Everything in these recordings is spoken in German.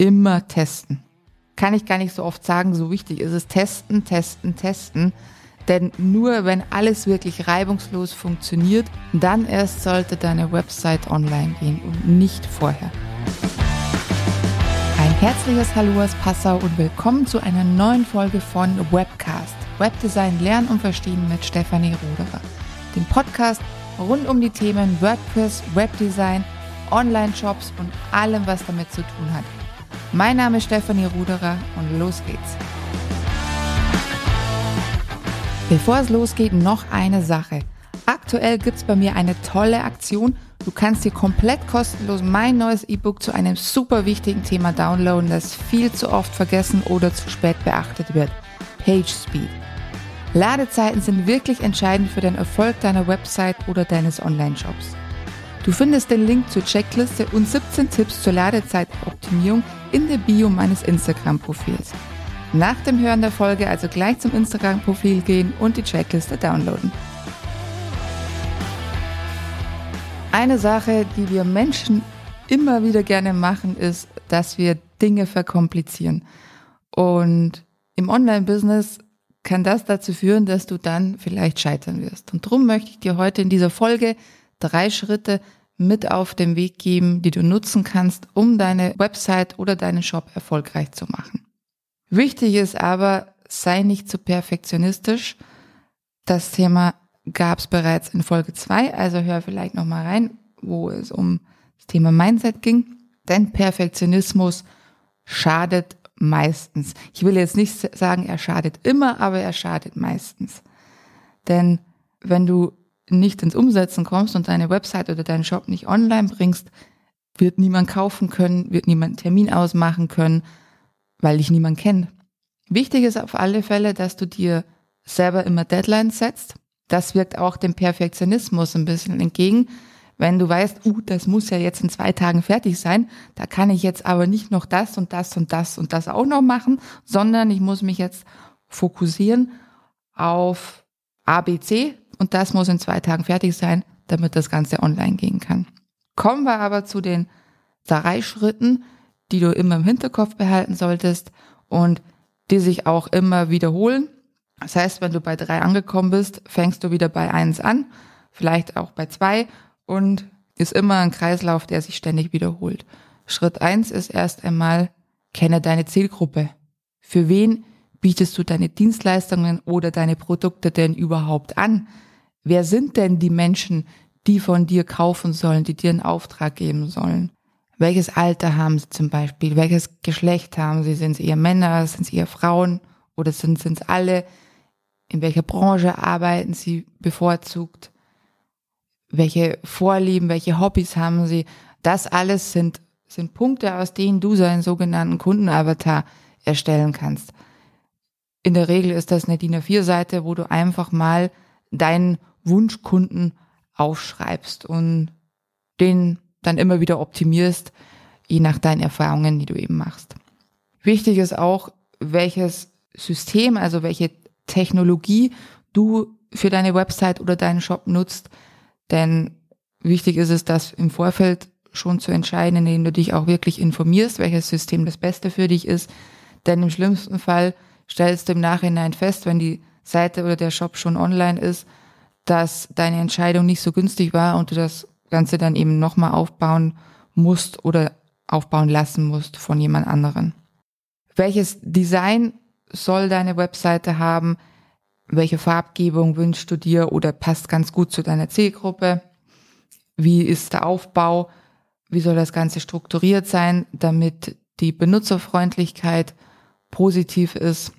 immer testen. Kann ich gar nicht so oft sagen, so wichtig ist es testen, testen, testen. Denn nur wenn alles wirklich reibungslos funktioniert, dann erst sollte deine Website online gehen und nicht vorher. Ein herzliches Hallo aus Passau und willkommen zu einer neuen Folge von Webcast. Webdesign lernen und verstehen mit Stefanie Ruderer. Dem Podcast rund um die Themen WordPress, Webdesign, Online-Shops und allem, was damit zu tun hat. Mein Name ist Stefanie Ruderer und los geht's. Bevor es losgeht, noch eine Sache. Aktuell gibt's bei mir eine tolle Aktion. Du kannst dir komplett kostenlos mein neues E-Book zu einem super wichtigen Thema downloaden, das viel zu oft vergessen oder zu spät beachtet wird. PageSpeed. Ladezeiten sind wirklich entscheidend für den Erfolg deiner Website oder deines Online-Shops. Du findest den Link zur Checkliste und 17 Tipps zur Ladezeitoptimierung in der Bio meines Instagram-Profils. Nach dem Hören der Folge also gleich zum Instagram-Profil gehen und die Checkliste downloaden. Eine Sache, die wir Menschen immer wieder gerne machen, ist, dass wir Dinge verkomplizieren. Und im Online-Business kann das dazu führen, dass du dann vielleicht scheitern wirst. Und darum möchte ich dir heute in dieser Folge drei Schritte mit auf den Weg geben, die du nutzen kannst, um deine Website oder deinen Shop erfolgreich zu machen. Wichtig ist aber, sei nicht zu perfektionistisch. Das Thema gab es bereits in Folge zwei, also hör vielleicht nochmal rein, wo es um das Thema Mindset ging. Denn Perfektionismus schadet meistens. Ich will jetzt nicht sagen, er schadet immer, aber er schadet meistens. Denn wenn du nicht ins Umsetzen kommst und deine Website oder deinen Shop nicht online bringst, wird niemand kaufen können, wird niemand einen Termin ausmachen können, weil dich niemand kennt. Wichtig ist auf alle Fälle, dass du dir selber immer Deadlines setzt. Das wirkt auch dem Perfektionismus ein bisschen entgegen. Wenn du weißt, uh, das muss ja jetzt in zwei Tagen fertig sein, da kann ich jetzt aber nicht noch das und das und das und das auch noch machen, sondern ich muss mich jetzt fokussieren auf ABC, und das muss in zwei Tagen fertig sein, damit das Ganze online gehen kann. Kommen wir aber zu den drei Schritten, die du immer im Hinterkopf behalten solltest und die sich auch immer wiederholen. Das heißt, wenn du bei drei angekommen bist, fängst du wieder bei eins an, vielleicht auch bei zwei und ist immer ein Kreislauf, der sich ständig wiederholt. Schritt eins ist erst einmal, kenne deine Zielgruppe. Für wen bietest du deine Dienstleistungen oder deine Produkte denn überhaupt an? Wer sind denn die Menschen, die von dir kaufen sollen, die dir einen Auftrag geben sollen? Welches Alter haben sie zum Beispiel? Welches Geschlecht haben sie? Sind es eher Männer? Sind es eher Frauen? Oder sind es alle? In welcher Branche arbeiten sie bevorzugt? Welche Vorlieben, welche Hobbys haben sie? Das alles sind, sind Punkte, aus denen du seinen sogenannten Kundenavatar erstellen kannst. In der Regel ist das eine DIN A4-Seite, wo du einfach mal deinen Wunschkunden aufschreibst und den dann immer wieder optimierst, je nach deinen Erfahrungen, die du eben machst. Wichtig ist auch, welches System, also welche Technologie du für deine Website oder deinen Shop nutzt. Denn wichtig ist es, das im Vorfeld schon zu entscheiden, indem du dich auch wirklich informierst, welches System das Beste für dich ist. Denn im schlimmsten Fall stellst du im Nachhinein fest, wenn die Seite oder der Shop schon online ist, dass deine Entscheidung nicht so günstig war und du das Ganze dann eben nochmal aufbauen musst oder aufbauen lassen musst von jemand anderen. Welches Design soll deine Webseite haben? Welche Farbgebung wünschst du dir oder passt ganz gut zu deiner Zielgruppe? Wie ist der Aufbau? Wie soll das Ganze strukturiert sein, damit die Benutzerfreundlichkeit positiv ist?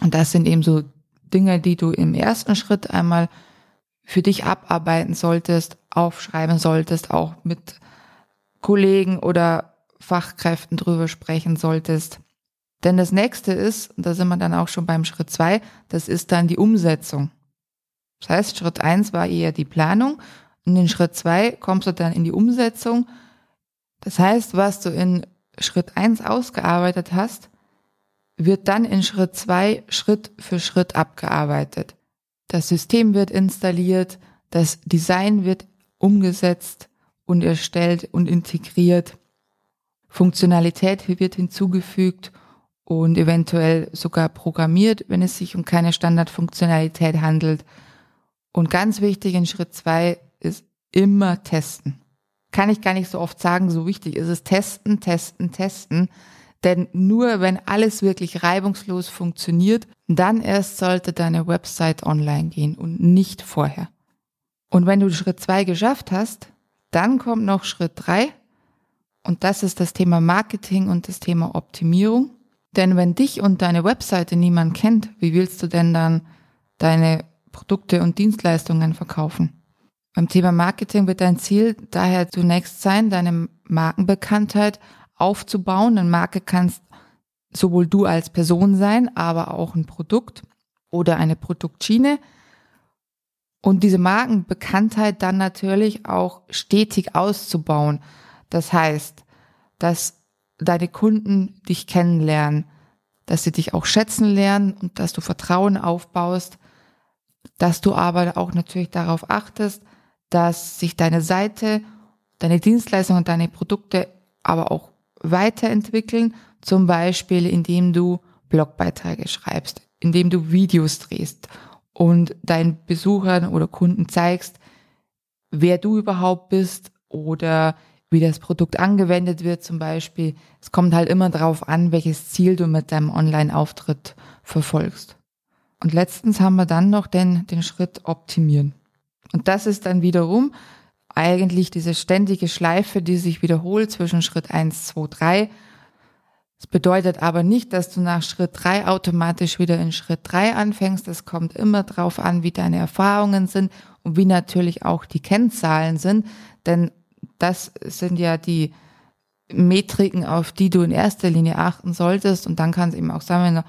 Und das sind eben so Dinge, die du im ersten Schritt einmal für dich abarbeiten solltest, aufschreiben solltest, auch mit Kollegen oder Fachkräften drüber sprechen solltest. Denn das nächste ist, und da sind wir dann auch schon beim Schritt zwei, das ist dann die Umsetzung. Das heißt, Schritt eins war eher die Planung und in Schritt zwei kommst du dann in die Umsetzung. Das heißt, was du in Schritt eins ausgearbeitet hast, wird dann in Schritt zwei Schritt für Schritt abgearbeitet. Das System wird installiert, das Design wird umgesetzt und erstellt und integriert. Funktionalität wird hinzugefügt und eventuell sogar programmiert, wenn es sich um keine Standardfunktionalität handelt. Und ganz wichtig in Schritt zwei ist immer testen. Kann ich gar nicht so oft sagen, so wichtig ist es testen, testen, testen. Denn nur wenn alles wirklich reibungslos funktioniert, dann erst sollte deine Website online gehen und nicht vorher. Und wenn du Schritt zwei geschafft hast, dann kommt noch Schritt drei und das ist das Thema Marketing und das Thema Optimierung. Denn wenn dich und deine Webseite niemand kennt, wie willst du denn dann deine Produkte und Dienstleistungen verkaufen? Beim Thema Marketing wird dein Ziel daher zunächst sein, deine Markenbekanntheit aufzubauen. Eine Marke kannst sowohl du als Person sein, aber auch ein Produkt oder eine Produktschiene. Und diese Markenbekanntheit dann natürlich auch stetig auszubauen. Das heißt, dass deine Kunden dich kennenlernen, dass sie dich auch schätzen lernen und dass du Vertrauen aufbaust, dass du aber auch natürlich darauf achtest, dass sich deine Seite, deine Dienstleistungen und deine Produkte aber auch weiterentwickeln, zum Beispiel indem du Blogbeiträge schreibst, indem du Videos drehst und deinen Besuchern oder Kunden zeigst, wer du überhaupt bist oder wie das Produkt angewendet wird zum Beispiel. Es kommt halt immer darauf an, welches Ziel du mit deinem Online-Auftritt verfolgst. Und letztens haben wir dann noch den, den Schritt optimieren. Und das ist dann wiederum eigentlich diese ständige Schleife, die sich wiederholt zwischen Schritt 1, 2, 3. Das bedeutet aber nicht, dass du nach Schritt 3 automatisch wieder in Schritt 3 anfängst. Es kommt immer darauf an, wie deine Erfahrungen sind und wie natürlich auch die Kennzahlen sind. Denn das sind ja die Metriken, auf die du in erster Linie achten solltest. Und dann kann es eben auch sein,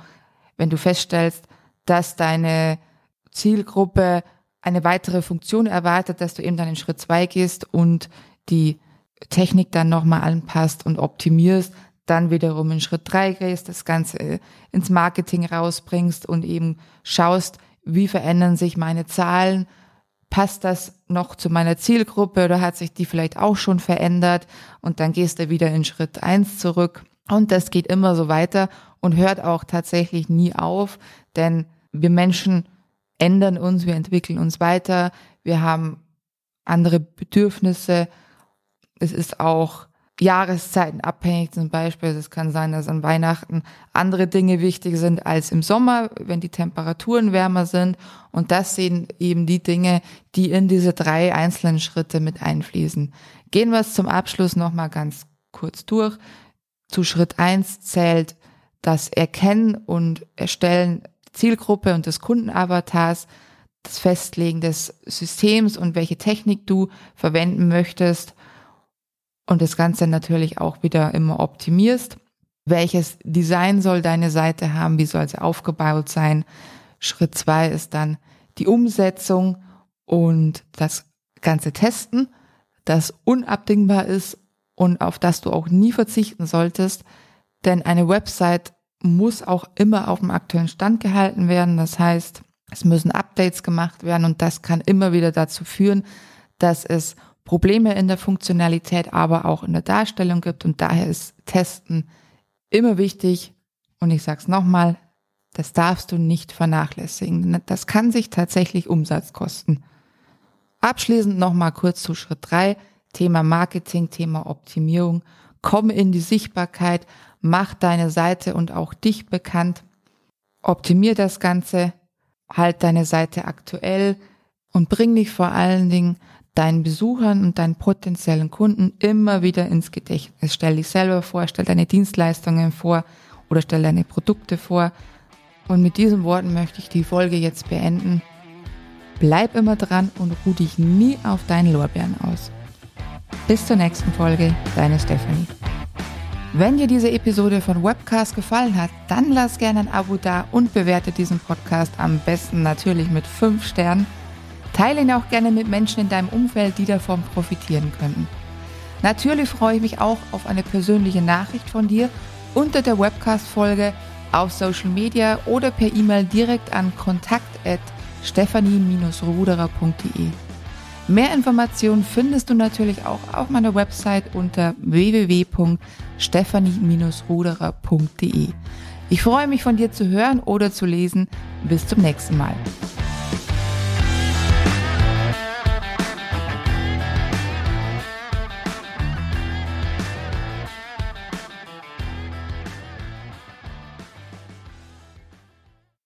wenn du feststellst, dass deine Zielgruppe eine weitere Funktion erwartet, dass du eben dann in Schritt zwei gehst und die Technik dann nochmal anpasst und optimierst, dann wiederum in Schritt drei gehst, das Ganze ins Marketing rausbringst und eben schaust, wie verändern sich meine Zahlen, passt das noch zu meiner Zielgruppe oder hat sich die vielleicht auch schon verändert? Und dann gehst du wieder in Schritt eins zurück. Und das geht immer so weiter und hört auch tatsächlich nie auf, denn wir Menschen ändern uns, wir entwickeln uns weiter, wir haben andere Bedürfnisse. Es ist auch Jahreszeiten abhängig zum Beispiel. Es kann sein, dass an Weihnachten andere Dinge wichtig sind als im Sommer, wenn die Temperaturen wärmer sind. Und das sind eben die Dinge, die in diese drei einzelnen Schritte mit einfließen. Gehen wir es zum Abschluss nochmal ganz kurz durch. Zu Schritt eins zählt das Erkennen und Erstellen Zielgruppe und des Kundenavatars, das Festlegen des Systems und welche Technik du verwenden möchtest und das Ganze natürlich auch wieder immer optimierst. Welches Design soll deine Seite haben? Wie soll sie aufgebaut sein? Schritt zwei ist dann die Umsetzung und das ganze Testen, das unabdingbar ist und auf das du auch nie verzichten solltest. Denn eine Website muss auch immer auf dem aktuellen Stand gehalten werden. Das heißt, es müssen Updates gemacht werden und das kann immer wieder dazu führen, dass es Probleme in der Funktionalität, aber auch in der Darstellung gibt. Und daher ist Testen immer wichtig. Und ich sage es nochmal, das darfst du nicht vernachlässigen. Das kann sich tatsächlich Umsatz kosten. Abschließend nochmal kurz zu Schritt drei: Thema Marketing, Thema Optimierung. Komm in die Sichtbarkeit, mach deine Seite und auch dich bekannt. Optimier das Ganze, halt deine Seite aktuell und bring dich vor allen Dingen deinen Besuchern und deinen potenziellen Kunden immer wieder ins Gedächtnis. Stell dich selber vor, stell deine Dienstleistungen vor oder stell deine Produkte vor. Und mit diesen Worten möchte ich die Folge jetzt beenden. Bleib immer dran und ruh dich nie auf deinen Lorbeeren aus. Bis zur nächsten Folge, deine Stephanie. Wenn dir diese Episode von Webcast gefallen hat, dann lass gerne ein Abo da und bewerte diesen Podcast am besten natürlich mit 5 Sternen Teile ihn auch gerne mit Menschen in deinem Umfeld, die davon profitieren könnten. Natürlich freue ich mich auch auf eine persönliche Nachricht von dir unter der Webcast-Folge auf Social Media oder per E-Mail direkt an kontakt@stephanie-ruderer.de. Mehr Informationen findest du natürlich auch auf meiner Website unter www.stephanie-ruderer.de. Ich freue mich von dir zu hören oder zu lesen. Bis zum nächsten Mal.